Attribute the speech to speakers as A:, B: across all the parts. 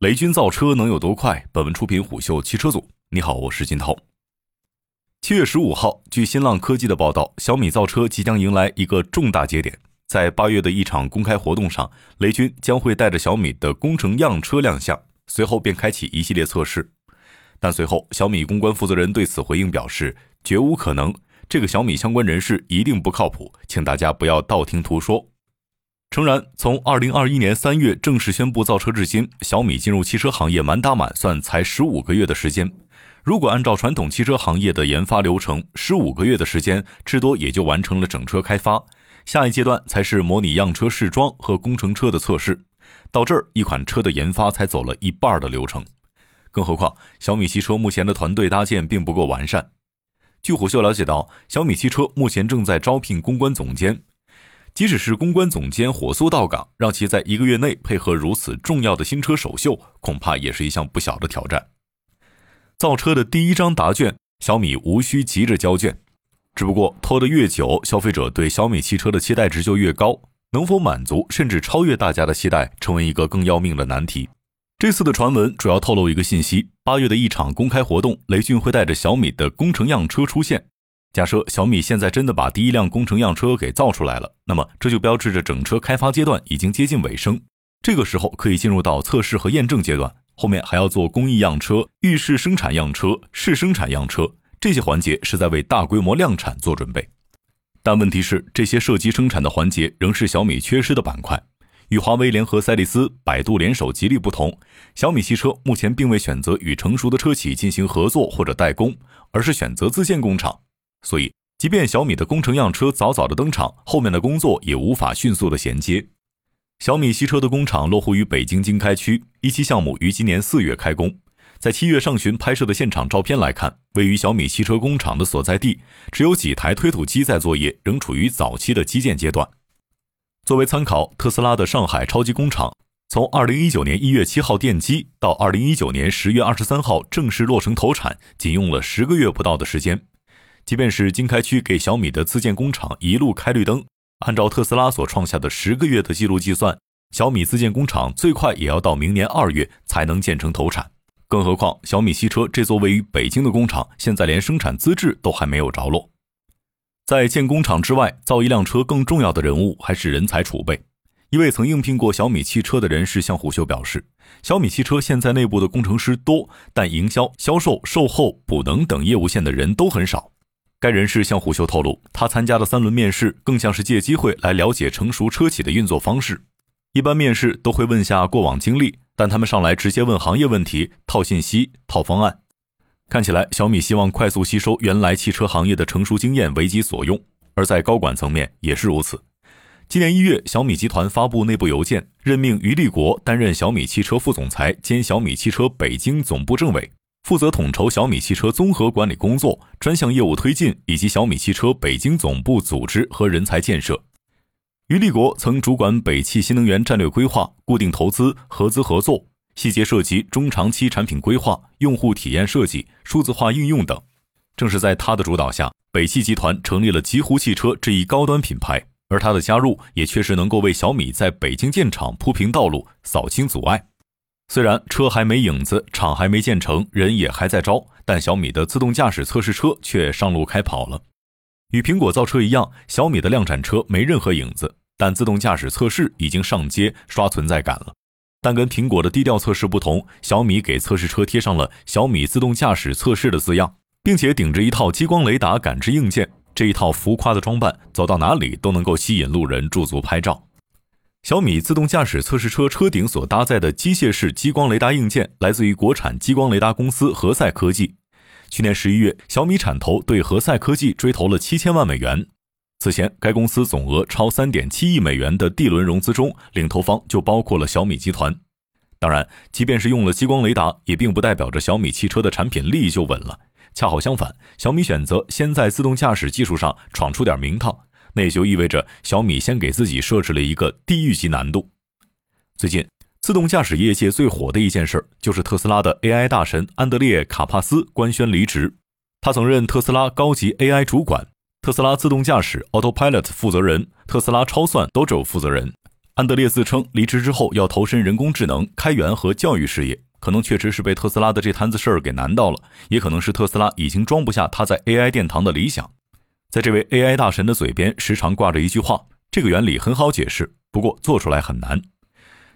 A: 雷军造车能有多快？本文出品虎嗅汽车组。你好，我是金涛。七月十五号，据新浪科技的报道，小米造车即将迎来一个重大节点。在八月的一场公开活动上，雷军将会带着小米的工程样车亮相，随后便开启一系列测试。但随后，小米公关负责人对此回应表示，绝无可能，这个小米相关人士一定不靠谱，请大家不要道听途说。诚然，从二零二一年三月正式宣布造车至今，小米进入汽车行业满打满算才十五个月的时间。如果按照传统汽车行业的研发流程，十五个月的时间，至多也就完成了整车开发。下一阶段才是模拟样车试装和工程车的测试。到这儿，一款车的研发才走了一半的流程。更何况，小米汽车目前的团队搭建并不够完善。据虎嗅了解到，小米汽车目前正在招聘公关总监。即使是公关总监火速到岗，让其在一个月内配合如此重要的新车首秀，恐怕也是一项不小的挑战。造车的第一张答卷，小米无需急着交卷，只不过拖得越久，消费者对小米汽车的期待值就越高，能否满足甚至超越大家的期待，成为一个更要命的难题。这次的传闻主要透露一个信息：八月的一场公开活动，雷军会带着小米的工程样车出现。假设小米现在真的把第一辆工程样车给造出来了，那么这就标志着整车开发阶段已经接近尾声。这个时候可以进入到测试和验证阶段，后面还要做工艺样车、预试生产样车、试生产样车，这些环节是在为大规模量产做准备。但问题是，这些涉及生产的环节仍是小米缺失的板块。与华为联合赛力斯、百度联手吉利不同，小米汽车目前并未选择与成熟的车企进行合作或者代工，而是选择自建工厂。所以，即便小米的工程样车早早的登场，后面的工作也无法迅速的衔接。小米汽车的工厂落户于北京经开区，一期项目于今年四月开工。在七月上旬拍摄的现场照片来看，位于小米汽车工厂的所在地只有几台推土机在作业，仍处于早期的基建阶段。作为参考，特斯拉的上海超级工厂从二零一九年一月七号奠基到二零一九年十月二十三号正式落成投产，仅用了十个月不到的时间。即便是经开区给小米的自建工厂一路开绿灯，按照特斯拉所创下的十个月的记录计算，小米自建工厂最快也要到明年二月才能建成投产。更何况小米汽车这座位于北京的工厂，现在连生产资质都还没有着落。在建工厂之外，造一辆车更重要的人物还是人才储备。一位曾应聘过小米汽车的人士向虎嗅表示，小米汽车现在内部的工程师多，但营销、销售、售后、补能等业务线的人都很少。该人士向虎嗅透露，他参加的三轮面试更像是借机会来了解成熟车企的运作方式。一般面试都会问下过往经历，但他们上来直接问行业问题，套信息、套方案。看起来小米希望快速吸收原来汽车行业的成熟经验为己所用，而在高管层面也是如此。今年一月，小米集团发布内部邮件，任命于立国担任小米汽车副总裁兼小米汽车北京总部政委。负责统筹小米汽车综合管理工作、专项业务推进以及小米汽车北京总部组织和人才建设。于立国曾主管北汽新能源战略规划、固定投资、合资合作，细节涉及中长期产品规划、用户体验设计、数字化应用等。正是在他的主导下，北汽集团成立了极狐汽车这一高端品牌，而他的加入也确实能够为小米在北京建厂铺平道路、扫清阻碍。虽然车还没影子，厂还没建成，人也还在招，但小米的自动驾驶测试车却上路开跑了。与苹果造车一样，小米的量产车没任何影子，但自动驾驶测试已经上街刷存在感了。但跟苹果的低调测试不同，小米给测试车贴上了“小米自动驾驶测试”的字样，并且顶着一套激光雷达感知硬件。这一套浮夸的装扮，走到哪里都能够吸引路人驻足拍照。小米自动驾驶测试车车顶所搭载的机械式激光雷达硬件来自于国产激光雷达公司何赛科技。去年十一月，小米产投对何赛科技追投了七千万美元。此前，该公司总额超三点七亿美元的 D 轮融资中，领投方就包括了小米集团。当然，即便是用了激光雷达，也并不代表着小米汽车的产品力就稳了。恰好相反，小米选择先在自动驾驶技术上闯出点名堂。那也就意味着小米先给自己设置了一个地狱级难度。最近，自动驾驶业界最火的一件事，就是特斯拉的 AI 大神安德烈·卡帕斯官宣离职。他曾任特斯拉高级 AI 主管、特斯拉自动驾驶 Autopilot 负责人、特斯拉超算 Dojo 负责人。安德烈自称离职之后要投身人工智能、开源和教育事业，可能确实是被特斯拉的这摊子事儿给难到了，也可能是特斯拉已经装不下他在 AI 殿堂的理想。在这位 AI 大神的嘴边，时常挂着一句话：“这个原理很好解释，不过做出来很难。”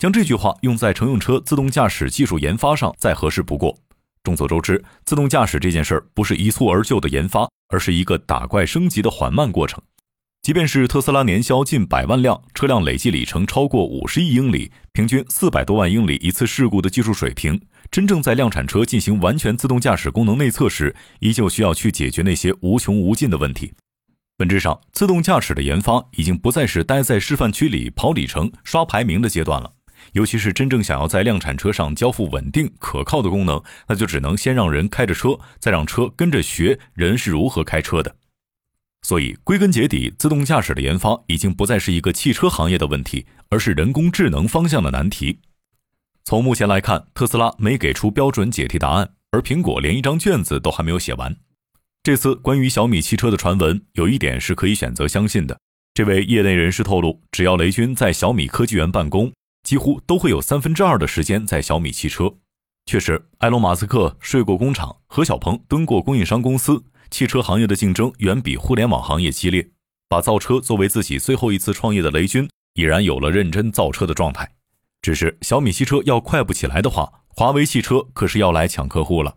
A: 将这句话用在乘用车自动驾驶技术研发上，再合适不过。众所周知，自动驾驶这件事儿不是一蹴而就的研发，而是一个打怪升级的缓慢过程。即便是特斯拉年销近百万辆，车辆累计里程超过五十亿英里，平均四百多万英里一次事故的技术水平，真正在量产车进行完全自动驾驶功能内测时，依旧需要去解决那些无穷无尽的问题。本质上，自动驾驶的研发已经不再是待在示范区里跑里程、刷排名的阶段了。尤其是真正想要在量产车上交付稳定可靠的功能，那就只能先让人开着车，再让车跟着学人是如何开车的。所以，归根结底，自动驾驶的研发已经不再是一个汽车行业的问题，而是人工智能方向的难题。从目前来看，特斯拉没给出标准解题答案，而苹果连一张卷子都还没有写完。这次关于小米汽车的传闻，有一点是可以选择相信的。这位业内人士透露，只要雷军在小米科技园办公，几乎都会有三分之二的时间在小米汽车。确实，埃隆·马斯克睡过工厂，何小鹏蹲过供应商公司。汽车行业的竞争远比互联网行业激烈，把造车作为自己最后一次创业的雷军，已然有了认真造车的状态。只是小米汽车要快不起来的话，华为汽车可是要来抢客户了。